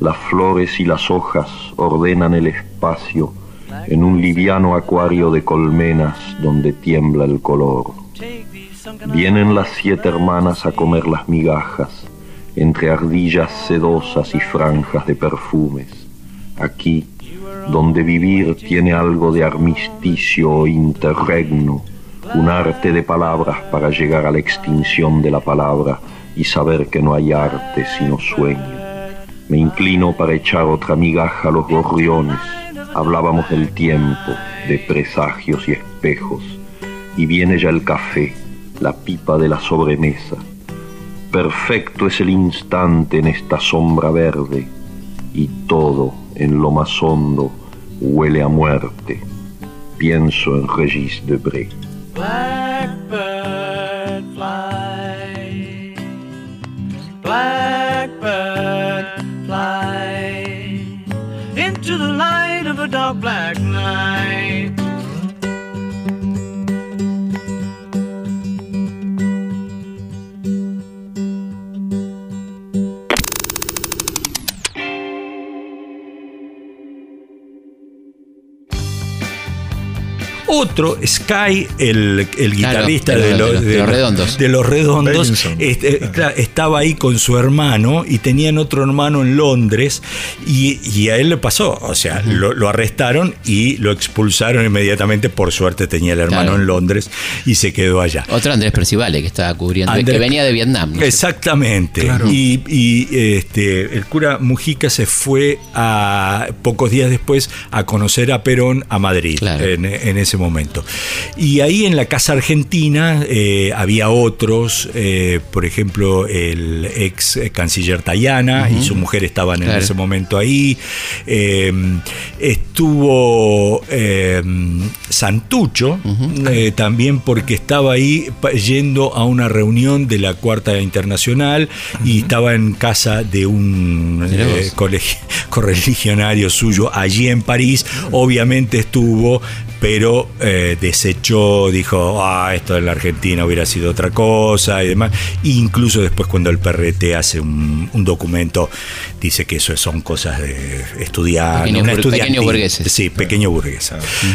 las flores y las hojas ordenan el espacio en un liviano acuario de colmenas donde tiembla el color. Vienen las siete hermanas a comer las migajas entre ardillas sedosas y franjas de perfumes. Aquí, donde vivir tiene algo de armisticio o interregno, un arte de palabras para llegar a la extinción de la palabra y saber que no hay arte sino sueño. Me inclino para echar otra migaja a los gorriones. Hablábamos del tiempo, de presagios y espejos. Y viene ya el café, la pipa de la sobremesa. Perfecto es el instante en esta sombra verde. Y todo, en lo más hondo, huele a muerte. Pienso en Regis Debré. Blackbird fly, blackbird fly into the light of a dark black night. Otro, Sky, el, el Claro, guitarrista de de, los- los, de los Redondos. de los Redondos, este, claro, estaba ahí con su hermano y tenían otro hermano en Londres y, y a él le pasó, o sea, lo, lo arrestaron y lo expulsaron inmediatamente, por suerte tenía el hermano Claro. en Londres y se quedó allá. Otro Andrés Percivale que estaba cubriendo, Andrés- que venía de Vietnam. ¿no? Exactamente. Y, y, este, el cura Mujica se fue a pocos días después a conocer a Perón a Madrid Claro. en, en ese momento. Y ahí en la Casa Argentina eh, había otros, eh, por ejemplo, el ex canciller Tayana y su mujer estaban en ese momento ahí. Eh, estuvo Santucho, también porque estaba ahí yendo a una reunión de la Cuarta Internacional y estaba en casa de un correligionario suyo allí en París. Obviamente estuvo pero eh, desechó, dijo, ah, esto en la Argentina hubiera sido otra cosa y demás. E incluso después cuando el PRT hace un, un documento, dice que eso son cosas de estudiantes. Pequeños una bur- pequeños burgueses. Sí, pequeño burgués.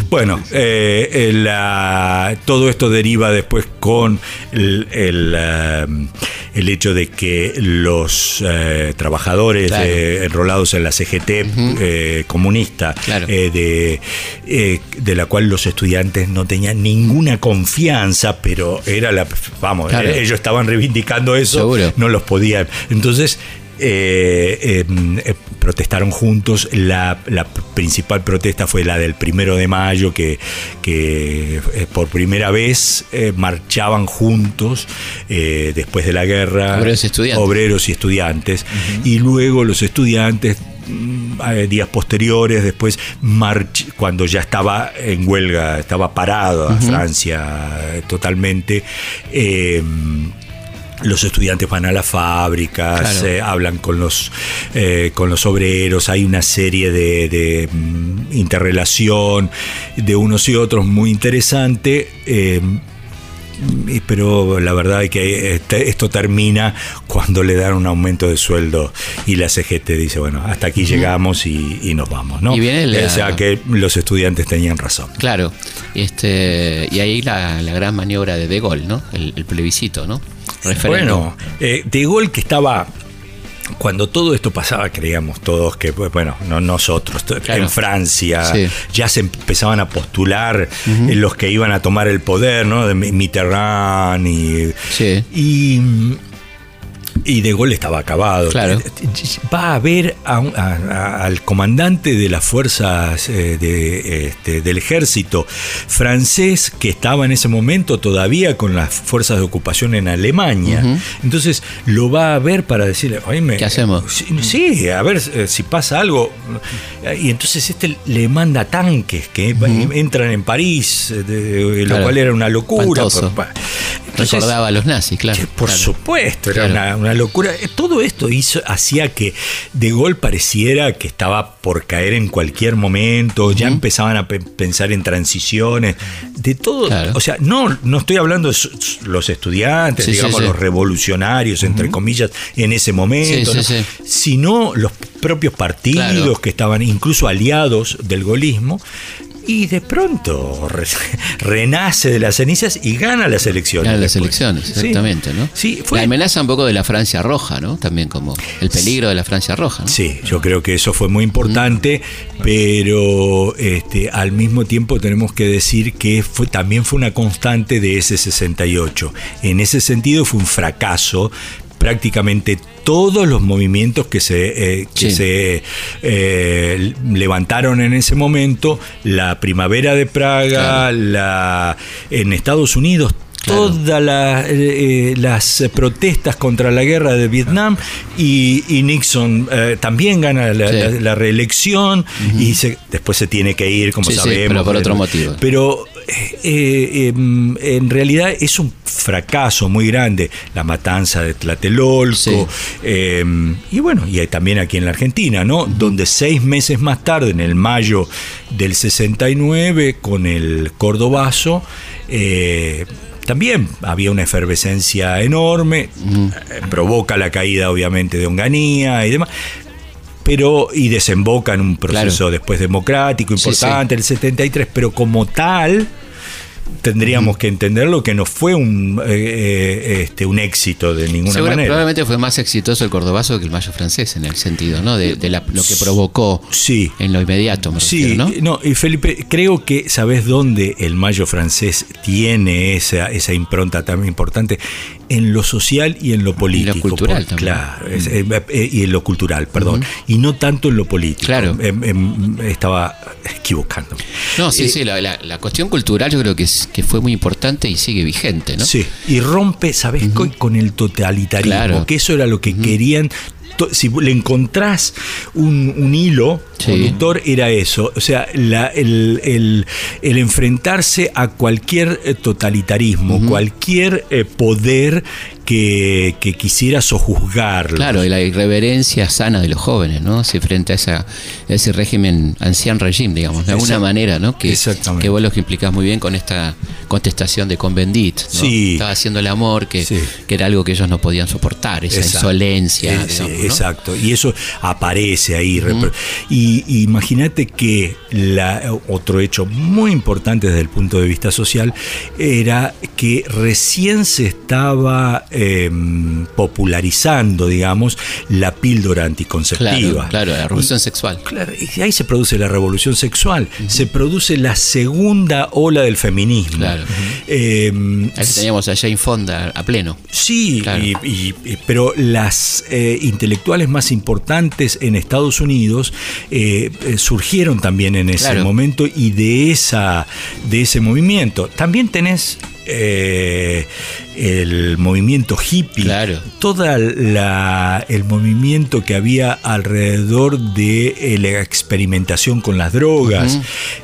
Bueno, eh, el, ah, todo esto deriva después con el, el, el hecho de que los eh, trabajadores Claro. eh, enrolados en la CGT eh, comunista, Claro. eh, de, eh, de la cual los estudiantes no tenían ninguna confianza, pero era la. Vamos, Claro. eh, ellos estaban reivindicando eso, Seguro. no los podían. Entonces. eh, eh, eh, protestaron juntos. La, la principal protesta fue la del primero de mayo, que, que por primera vez eh, marchaban juntos después de la guerra. Obreros y estudiantes. obreros y estudiantes. Y luego los estudiantes días posteriores, después march cuando ya estaba en huelga, estaba parado a Francia eh, totalmente. eh, los estudiantes van a las fábricas, Claro. eh, hablan con los, eh, con los obreros, hay una serie de, de, mm, interrelación de unos y otros muy interesante. Pero la verdad es que este- esto termina cuando le dan un aumento de sueldo y la CGT dice, bueno, hasta aquí llegamos y, y nos vamos, ¿no? Y viene la- O sea que los estudiantes tenían razón. Claro, este, y ahí la, la gran maniobra de De Gaulle, ¿no? El, el plebiscito, ¿no? Referéndum. Bueno, eh, De Gaulle que estaba cuando todo esto pasaba, creíamos todos que, pues, bueno, no nosotros, Claro. en Francia Sí. ya se empezaban a postular eh, los que iban a tomar el poder, ¿no? De Mi- Mitterrand y. Sí. Y. Y De Gaulle estaba acabado. Claro. Va a ver a a- al comandante de las fuerzas eh, de, este, del ejército francés que estaba en ese momento todavía con las fuerzas de ocupación en Alemania. Entonces lo va a ver para decirle, oíme, ¿Qué hacemos? Sí, sí, a ver eh, si pasa algo. Y entonces este le manda tanques que entran en París, eh, de- lo cual era una locura. Entonces, Recordaba a los nazis, claro. que por claro. supuesto, era Claro. una, una locura. Eh, Todo esto hizo, hacía que De Gaulle pareciera que estaba por caer en cualquier momento, ya empezaban a pe- pensar en transiciones, de todo. Claro. O sea, no, no estoy hablando de los estudiantes, Sí, digamos, sí. los revolucionarios, entre comillas, en ese momento, sino los propios partidos que estaban incluso aliados del golismo. Y de pronto re- renace de las cenizas y gana las elecciones. Eran las después. elecciones, Sí. exactamente, ¿no? Sí, fue, La amenaza un poco de la Francia roja, ¿no? También como el peligro de la Francia roja, ¿no? Sí, yo creo que eso fue muy importante, pero este, al mismo tiempo tenemos que decir que fue, también fue una constante de ese 68. En ese sentido fue un fracaso. Prácticamente todos los movimientos que se, eh, que Sí. se eh, levantaron en ese momento, la primavera de Praga, Claro. la, en Estados Unidos, Claro. todas la- eh, eh, las eh, protestas contra la guerra de Vietnam y, y Nixon eh, también gana la, Sí. la- la reelección y se- después se tiene que ir, como Sí, sí, sabemos. pero por otro motivo. Pero eh, eh, em, en realidad es un fracaso muy grande la matanza de Tlatelolco Sí. em, y bueno, y también aquí en la Argentina, ¿no? Donde seis meses más tarde, en el mayo del 69, con el Cordobazo, eh, también había una efervescencia enorme, eh, provoca la caída obviamente de Onganía y demás, pero y desemboca en un proceso Claro. después democrático Sí, importante, el 73, pero como tal tendríamos que entenderlo que no fue un, eh, eh, este, un éxito de ninguna manera. probablemente fue más exitoso el cordobazo que el mayo francés en el sentido, ¿no? De, de la- lo que provocó Sí. en lo inmediato, me Sí, refiero, ¿no? no, y Felipe, creo que sabes dónde el mayo francés tiene esa, esa impronta tan importante en lo social y en lo político. cultural por- también. Claro, es- eh, eh, y en lo cultural, perdón. Y no tanto en lo político. Claro. Em, em, estaba equivocándome. No, sí, Eh, sí, la, la- la cuestión cultural yo creo que, es, que fue muy importante y sigue vigente, ¿no? Sí, y rompe, ¿sabes? co- Con el totalitarismo, Claro. que eso era lo que querían. Si le encontrás un, un hilo. Conductor era eso, o sea, la- el, el- el enfrentarse a cualquier eh, totalitarismo, cualquier eh, poder que, que quisiera sojuzgarlo. Claro, y la irreverencia sana de los jóvenes, ¿no? Se frente a, esa, a ese régimen, ancien regime, digamos, de alguna manera, ¿no? Que, Exactamente. que vos lo que implicás muy bien con esta contestación de Convendit, ¿no? Sí. Estaba haciendo el amor, que, Sí. que era algo que ellos no podían soportar, esa Exacto. insolencia. Eh, digamos, ¿no? Exacto, y eso aparece ahí. Y y imagínate que la, otro hecho muy importante desde el punto de vista social era que recién se estaba eh, popularizando, digamos, la píldora anticonceptiva. Claro, claro, la revolución sexual. Claro, y ahí se produce la revolución sexual, se produce la segunda ola del feminismo. Claro. Eh, Ahí teníamos a Jane Fonda a pleno. Sí, Claro. y- y- y- pero las eh, intelectuales más importantes en Estados Unidos eh, eh, surgieron también en ese Claro. momento y de esa de ese movimiento. También tenés eh, el movimiento hippie, Claro. toda la el movimiento que había alrededor de eh, la experimentación con las drogas.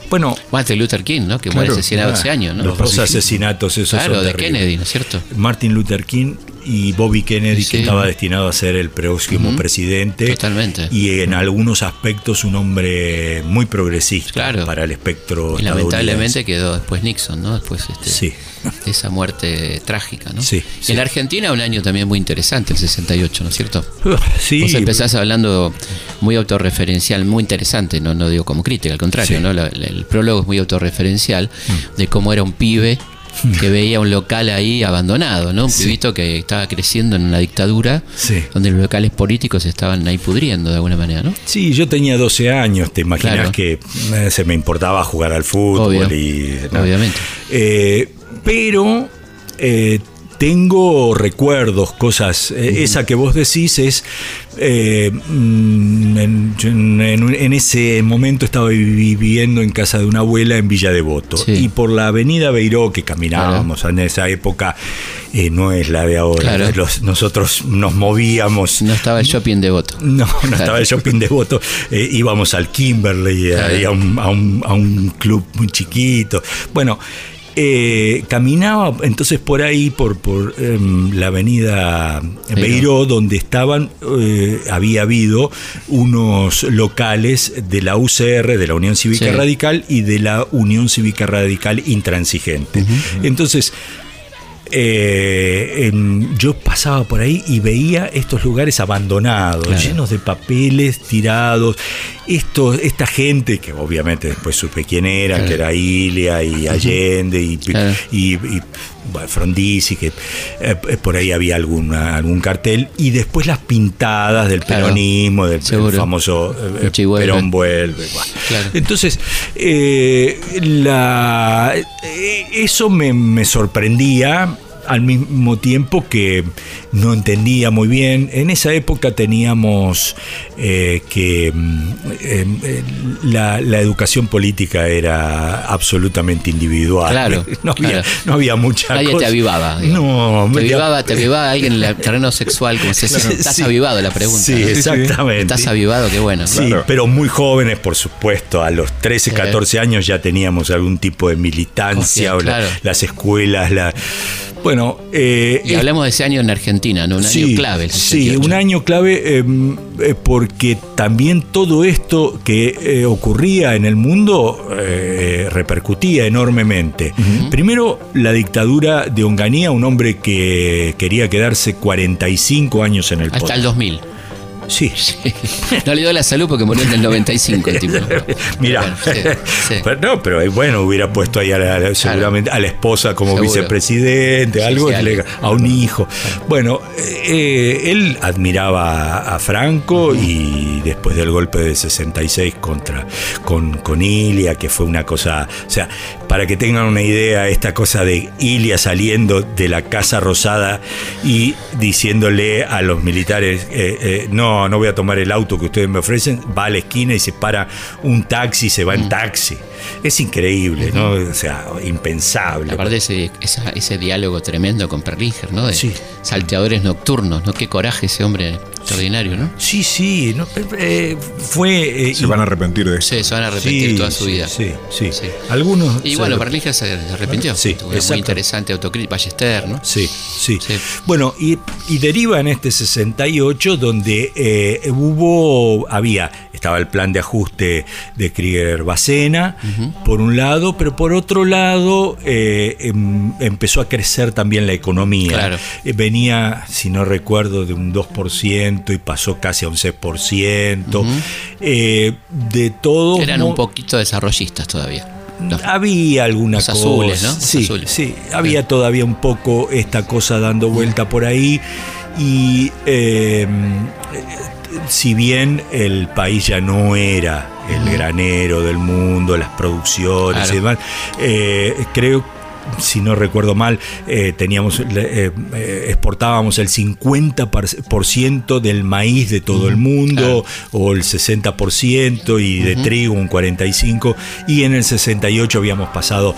Bueno, Martin Luther King, ¿no? Que muere Claro, asesinado ah, hace años, ¿no? los dos asesinatos esos Claro, son de terribles. Kennedy, ¿no es cierto? Martin Luther King y Bobby Kennedy, Sí. que estaba destinado a ser el próximo presidente. Totalmente. Y en algunos aspectos un hombre muy progresista Claro. para el espectro Y lamentablemente quedó después Nixon, ¿no? Después este, Sí. esa muerte trágica, ¿no? Sí, en la Argentina un año también muy interesante, el 68, ¿no es cierto? Sí, Vos empezás hablando muy autorreferencial, muy interesante, no, no digo como crítica, al contrario. Mm. ¿no? La- la- el prólogo es muy autorreferencial de cómo era un pibe que veía un local ahí abandonado, ¿no? Un Sí. pibito que estaba creciendo en una dictadura Sí. donde los locales políticos estaban ahí pudriendo de alguna manera, ¿no? Sí, yo tenía 12 años, te imaginas Claro. que eh, se me importaba jugar al fútbol Obvio. y ¿no? Obviamente. Eh, pero eh, tengo recuerdos, cosas. eh, Esa que vos decís es. eh, mm, en, ese momento estaba viviendo en casa de una abuela en Villa Devoto. Sí. Y por la avenida Beiró, que caminábamos en esa época, eh, no es la de ahora. Claro. Los- nosotros nos movíamos. No estaba el shopping devoto. No, no estaba el shopping de voto. Eh, íbamos al Kimberley, un, a un- a un club muy chiquito. Bueno, eh, caminaba entonces por ahí, por, por em, la avenida Beiró, donde estaban, eh, había habido unos locales de la UCR, de la Unión Cívica Sí. Radical y de la Unión Cívica Radical Intransigente. Entonces, eh, en- yo pasaba por ahí y veía estos lugares abandonados, Claro. llenos de papeles tirados. Esto, esta gente, que obviamente después supe quién era, Claro. que era Ilia y Allende y, Claro. y- y, bueno, Frondizi, que eh, por ahí había alguna, algún cartel, y después las pintadas del Claro. peronismo, del, famoso eh, vuelve. Perón vuelve. bueno. Claro. Entonces, eh, la, eh, eso me, me sorprendía al mismo tiempo que no entendía muy bien. En esa época teníamos eh, que mm, eh, eh, la, la educación política era absolutamente individual. Claro, no, había, claro. no había mucha Nadie te avivaba. digamos. No, te avivaba, te avivaba alguien en el terreno sexual, como se dice. ¿Estás Sí. avivado? La pregunta. Sí, ¿no? exactamente. ¿Estás avivado? Qué bueno. Sí, Claro. pero muy jóvenes, por supuesto. A los 13, Sí. 14 años ya teníamos algún tipo de militancia, o la- las escuelas, la. Bueno, eh, Y hablamos de ese año en Argentina, ¿no? Un año clave. el Sí, 68. un año clave eh, eh, porque también todo esto que eh, ocurría en el mundo eh, repercutía enormemente. Primero, la dictadura de Onganía, un hombre que quería quedarse 45 años en el Hasta poder. el 2000. Sí. No le dio la salud porque murió en el 95 el tipo. Mira, Pero bueno, sí, sí. Pero no, pero eh, bueno, hubiera puesto ahí a la, seguramente a la esposa como Seguro. vicepresidente, algo, le- a un hijo. Bueno, eh, él admiraba a, a Franco y después del golpe de 66 contra con, con Ilia, que fue una cosa, o sea, para que tengan una idea, esta cosa de Ilia saliendo de la Casa Rosada y diciéndole a los militares, eh, eh, no, no voy a tomar el auto que ustedes me ofrecen, va a la esquina y se para un taxi, se va Mm. en taxi. Es increíble, ¿no? O sea, impensable. Aparte ese, esa- ese diálogo tremendo con Perlinger, ¿no? De Sí. salteadores nocturnos, ¿no? Qué coraje ese hombre extraordinario, ¿no? Sí, sí, no, eh, fue... eh, Se van a arrepentir de esto. Sí, se van a arrepentir Sí, toda su sí, vida. Sí, sí. Sí. Algunos... Y bueno, Berlija se arrepintió. Sí, exacto. muy interesante autocrítica. Ballester, ¿no? Sí, sí, Sí. Bueno, y, y deriva en este 68 donde eh, hubo, había, estaba el plan de ajuste de Krieger-Bacena, por un lado, pero por otro lado eh, em- empezó a crecer también la economía. Claro. Eh, venía, si no recuerdo, de un 2% y pasó casi a un 6%. Eh, de todo... Eran un poquito desarrollistas todavía. Los- Había alguna Los cosa. azules, ¿no? Sí, azules. sí. Había todavía un poco esta cosa dando vuelta por ahí. Y eh, si bien el país ya no era el granero del mundo, las producciones Claro. y demás, eh, creo si no recuerdo mal, eh, teníamos eh, exportábamos el 50% del maíz de todo el mundo, o el 60%, y de trigo un 45%, y en el 68 habíamos pasado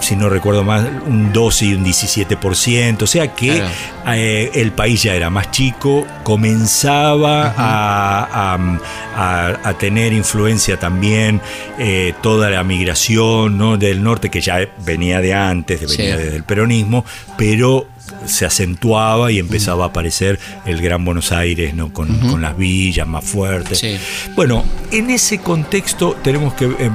si no recuerdo más, un 12 y un 17%. O sea que Claro. eh, el país ya era más chico, comenzaba a, a- a- a tener influencia también eh, toda la migración ¿no? del norte, que ya venía de antes, venía Sí. desde el peronismo, pero se acentuaba y empezaba a aparecer el Gran Buenos Aires, ¿no? Con, con las villas más fuertes. Sí. Bueno, en ese contexto tenemos que eh,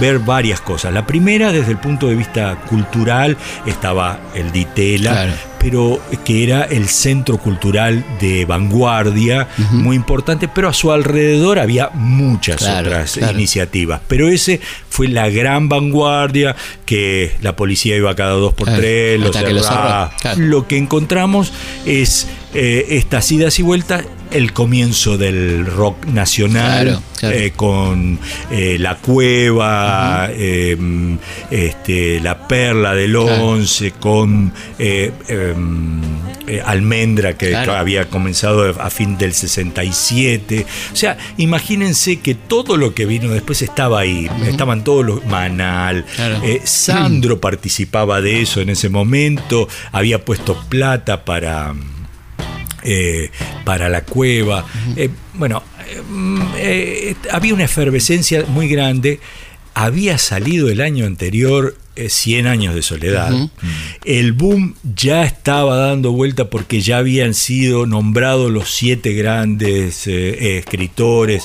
ver varias cosas. La primera, desde el punto de vista cultural, estaba el Ditela, Claro. Pero que era el centro cultural de vanguardia, muy importante, pero a su alrededor había muchas Claro, otras claro. iniciativas. Pero ese fue la gran vanguardia, que la policía iba cada dos por Claro, tres, los lo cerraba. claro. Lo que encontramos es eh, estas idas y vueltas, el comienzo del rock nacional, Claro, claro. eh, con eh, La Cueva, eh, este, La Perla del Claro. Once, con eh, em, Almendra, que había comenzado a fin del 67. O sea, imagínense que todo lo que vino después estaba ahí, estaban todos los Manal, Sandro participaba de eso en ese momento, había puesto plata para eh, para la cueva. Eh, bueno, eh, mm, había una efervescencia muy grande. Había salido el año anterior eh, 100 años de soledad. El boom ya estaba dando vuelta porque ya habían sido nombrados los siete grandes escritores.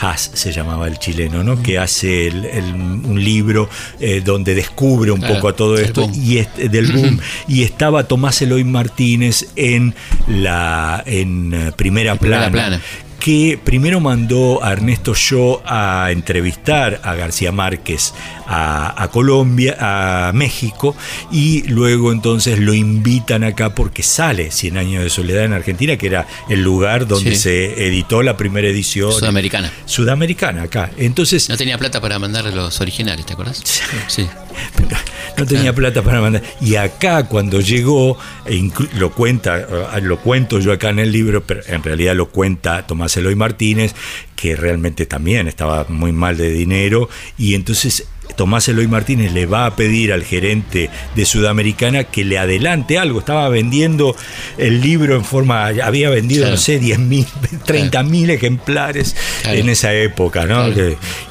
Haas se llamaba el chileno, ¿no? Que hace el- el- un libro eh, donde descubre un poco a todo esto boom. y este- del boom y estaba Tomás Eloy Martínez en la en eh, primera, primera plana, plana. Que primero mandó a Ernesto Shaw a entrevistar a García Márquez a, a Colombia, a México, y luego entonces lo invitan acá porque sale Cien años de soledad en Argentina, que era el lugar donde Sí. se editó la primera edición. Sudamericana. Sudamericana, acá. Entonces, No tenía plata para mandar los originales, ¿te acuerdas? Sí. No tenía plata para mandar. Y acá cuando llegó, e lo cuenta, eh, lo cuento yo acá en el libro, pero en realidad lo cuenta Tomás Eloy Martínez, que realmente también estaba muy mal de dinero, y entonces Tomás Eloy Martínez le va a pedir al gerente de Sudamericana que le adelante algo. Estaba vendiendo el libro en forma, había vendido, Claro. no sé, 10 mil, 30 mil ejemplares Claro. en esa época, ¿no?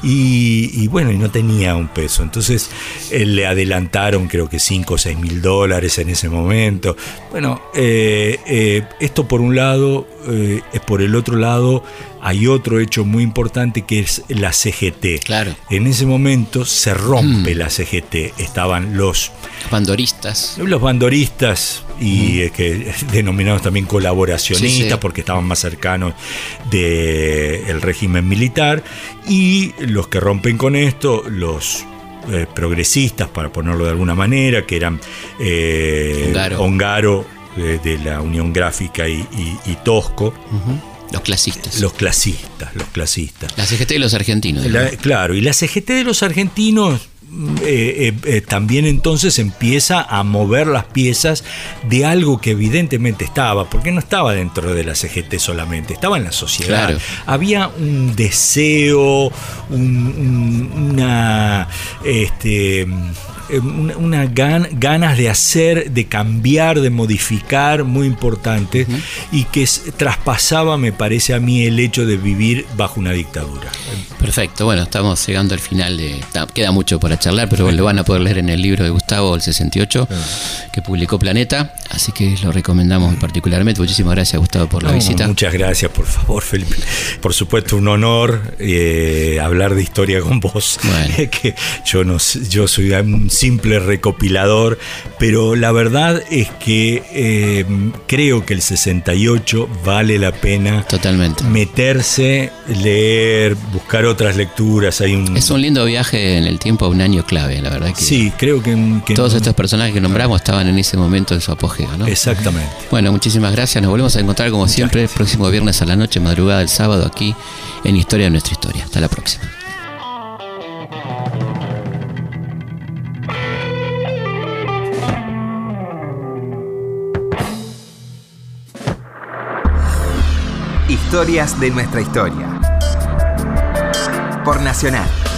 Y, y bueno, y no tenía un peso. Entonces eh, le adelantaron creo que 5 o 6 mil dólares en ese momento. Bueno, eh, eh, esto por un lado, es por el otro lado, hay otro hecho muy importante que es la CGT. Claro. En ese momento se rompe la CGT. Estaban los Pandoristas. los bandoristas y eh, que denominados también colaboracionistas Sí, sí. porque estaban más cercanos del régimen militar y los que rompen con esto, los eh, progresistas, para ponerlo de alguna manera, que eran eh, Ongaro. Ongaro, eh, de la Unión Gráfica y, y- y Tosco, Los clasistas. los clasistas, los clasistas. La CGT y los argentinos. La- claro, y la CGT de los argentinos mm, eh, eh, eh, también entonces empieza a mover las piezas de algo que evidentemente estaba, porque no estaba dentro de la CGT solamente, estaba en la sociedad. Claro. Había un deseo, un- un- una... Este, una, una gan- ganas de hacer, de cambiar, de modificar muy importante y que traspasaba, me parece a mí, el hecho de vivir bajo una dictadura. Perfecto, bueno, estamos llegando al final de... Queda mucho para charlar, pero lo van a poder leer en el libro de Gustavo, el 68, que publicó Planeta, así que lo recomendamos particularmente. Muchísimas gracias, Gustavo, por la No, visita. Muchas gracias, por favor, Felipe. Por supuesto, un honor eh, hablar de historia con vos. Bueno. que yo no yo soy un simple recopilador, pero la verdad es que eh, creo que el 68 vale la pena Totalmente. meterse, leer, buscar otras lecturas. Hay un, Es un lindo viaje en el tiempo a un año clave, la verdad que sí, creo que, que todos no- estos personajes que nombramos estaban en ese momento en su apogeo, ¿no? exactamente. Bueno, muchísimas gracias. Nos volvemos a encontrar como siempre el próximo viernes a la noche, madrugada del sábado, aquí en Historia de nuestra historia. Hasta la próxima. Historias de nuestra historia. Por Nacional.